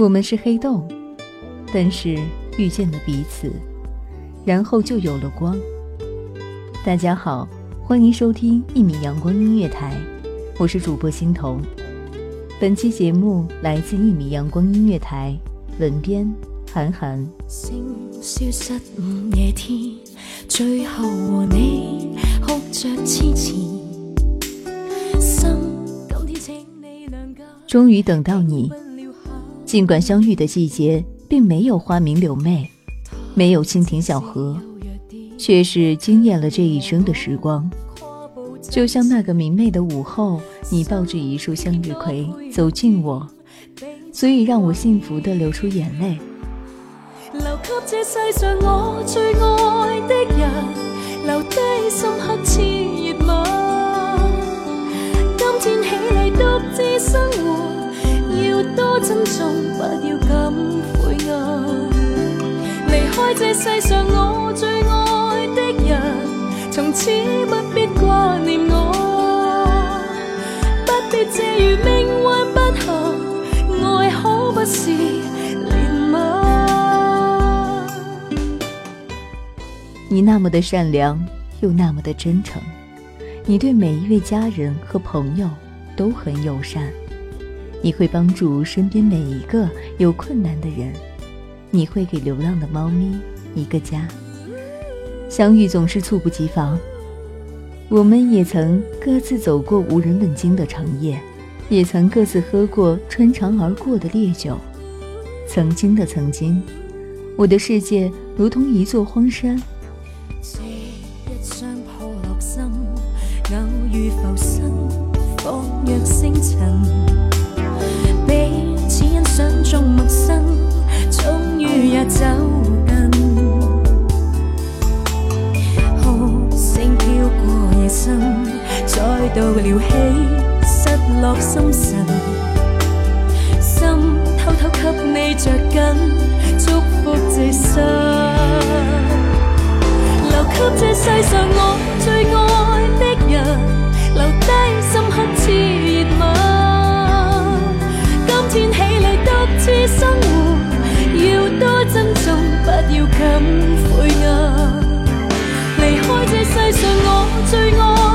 我们是黑洞，但是遇见了彼此，然后就有了光。大家好，欢迎收听一米阳光音乐台，我是主播欣桐。本期节目来自一米阳光音乐台，文编韩寒。终于等到你。尽管相遇的季节并没有花明柳媚，没有蜻蜓小河，却是惊艳了这一生的时光。就像那个明媚的午后，你抱着一束向日葵走近我，足以让我幸福的流出眼泪。留给这世上我最爱的人，留低深刻炽热吻。今天起嚟独自生活。要多珍重，不要感悔爱。离开这世上我最爱的人，从此不必挂念我，不必借于命运不幸，爱可不是怜悯。你那么的善良，又那么的真诚，你对每一位家人和朋友都很友善。你会帮助身边每一个有困难的人，你会给流浪的猫咪一个家。相遇总是猝不及防，我们也曾各自走过无人问津的长夜，也曾各自喝过穿肠而过的烈酒。曾经的曾经，我的世界如同一座荒山。偶遇浮生，仿若星辰。彼此欣赏中陌生，终于也走近。哭声飘过夜深，再度撩起失落心神。心偷偷给你着紧，祝福这生。留给这世上我最爱的人，留低深刻炽热吻。天起生活，要多珍重，不要感悔恨。离开这世上我最爱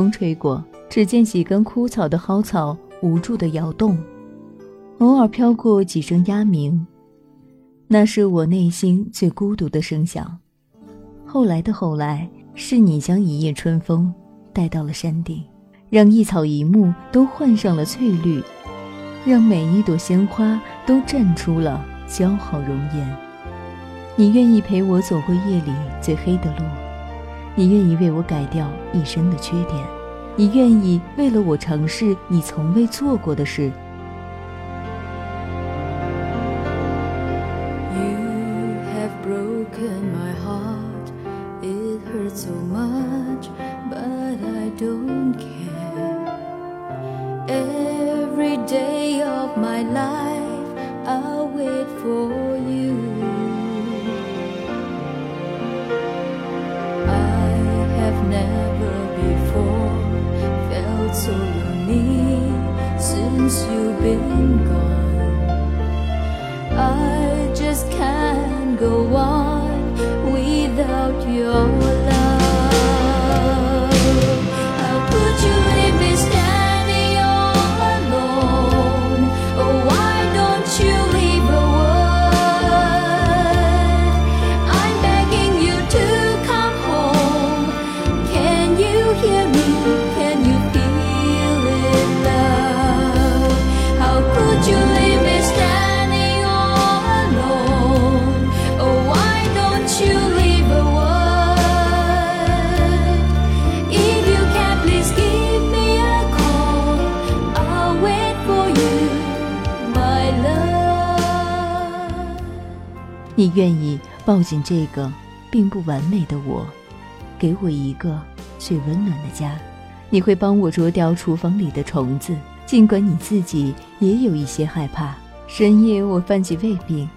风吹过，只见几根枯草的蒿草无助的摇动，偶尔飘过几声鸦鸣，那是我内心最孤独的声响。后来的后来，是你将一夜春风带到了山顶，让一草一木都换上了翠绿，让每一朵鲜花都绽出了姣好容颜。你愿意陪我走过夜里最黑的路。你愿意为我改掉一生的缺点，你愿意为了我尝试你从未做过的事。Every day of my life 你愿意抱紧这个并不完美的我，给我一个最温暖的家。你会帮我啄掉厨房里的虫子，尽管你自己也有一些害怕。深夜我犯起胃病，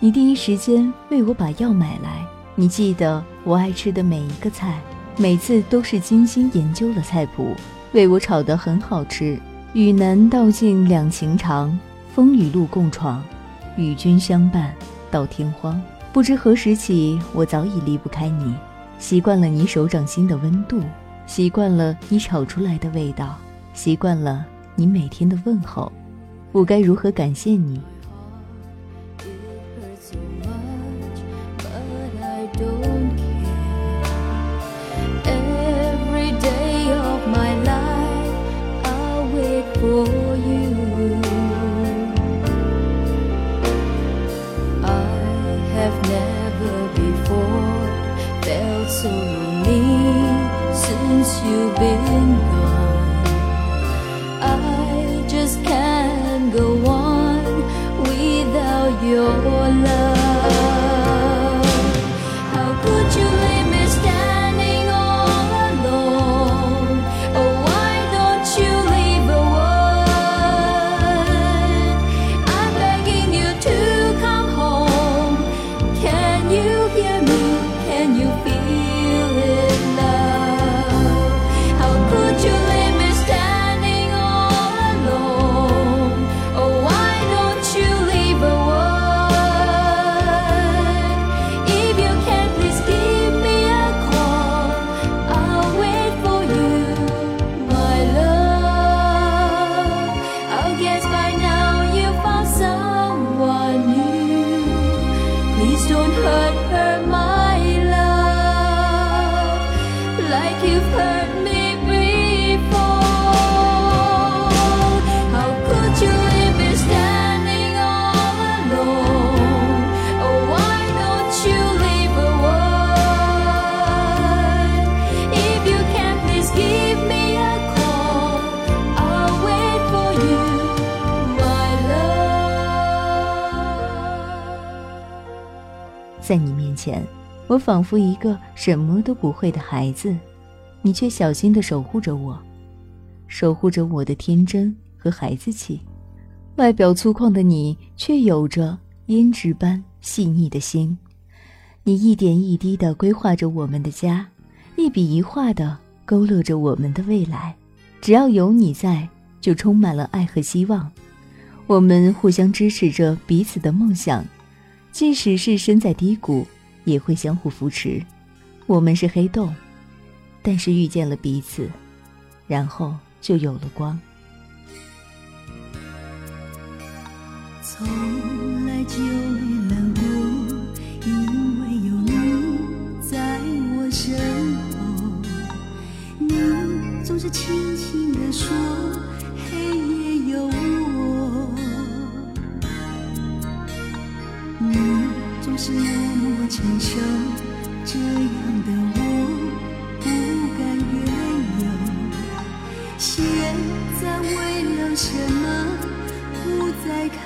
你第一时间为我把药买来。你记得我爱吃的每一个菜，每次都是精心研究了菜谱，为我炒得很好吃。与南道尽两情长，风雨路共闯，与君相伴到天荒。不知何时起，我早已离不开你，习惯了你手掌心的温度，习惯了你炒出来的味道，习惯了你每天的问候。我该如何感谢你？Have never before felt so lonely since you've been gone. I just can't go on without your 在你面前，我仿佛一个什么都不会的孩子，你却小心地守护着我，守护着我的天真和孩子气。外表粗犷的你，却有着胭脂般细腻的心。你一点一滴地规划着我们的家，一笔一画地勾勒着我们的未来。只要有你在，就充满了爱和希望。我们互相支持着彼此的梦想，即使是身在低谷，也会相互扶持。我们是黑洞，但是遇见了彼此，然后就有了光。从来就没冷过，因为有你在我身后。你总是轻轻地说，承受，这样的我不甘怨尤。现在为了什么不再看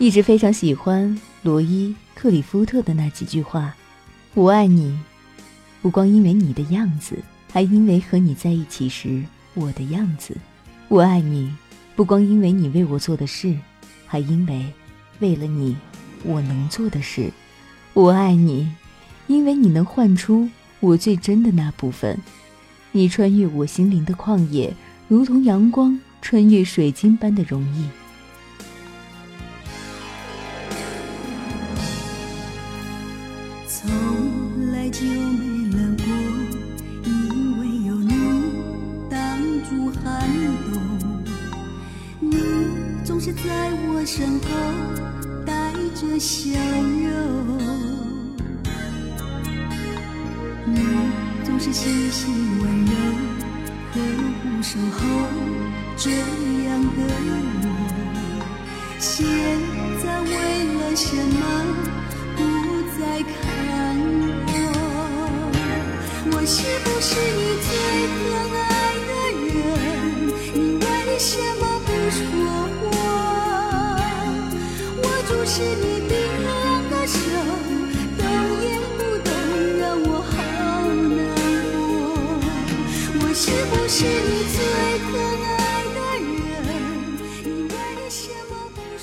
一直非常喜欢罗伊·克里夫特的那几句话：“我爱你，不光因为你的样子，还因为和你在一起时我的样子。我爱你，不光因为你为我做的事，还因为为了你我能做的事。我爱你，因为你能唤出我最真的那部分。你穿越我心灵的旷野，如同阳光穿越水晶般的容易。”总是在我身后带着笑容，你总是细心温柔呵护守候这样的我。现在为了什么？不再看我，我是不是你最可是你冰凉的手，动也不动，让我好。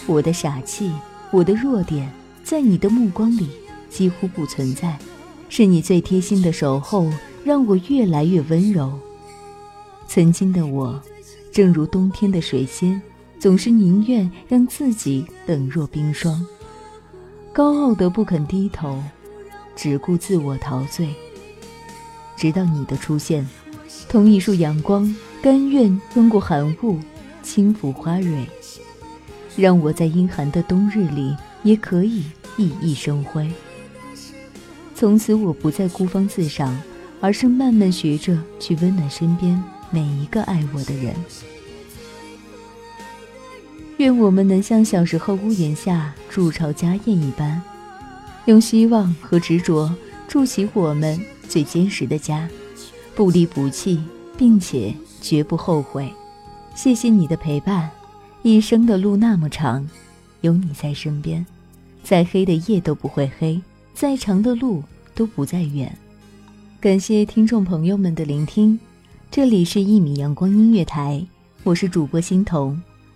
我的傻气，我的弱点。在你的目光里几乎不存在，是你最贴心的守候，让我越来越温柔。曾经的我，正如冬天的水仙，总是宁愿让自己冷若冰霜，高傲的不肯低头，只顾自我陶醉。直到你的出现，同一束阳光，甘愿穿过寒雾，轻抚花蕊，让我在阴寒的冬日里也可以。熠熠生辉。从此，我不再孤芳自赏，而是慢慢学着去温暖身边每一个爱我的人。愿我们能像小时候屋檐下筑巢家燕一般，用希望和执着筑起我们最坚实的家，不离不弃，并且绝不后悔。谢谢你的陪伴，一生的路那么长，有你在身边。再黑的夜都不会黑，再长的路都不再远。感谢听众朋友们的聆听，这里是《一米阳光音乐台》，我是主播欣桐，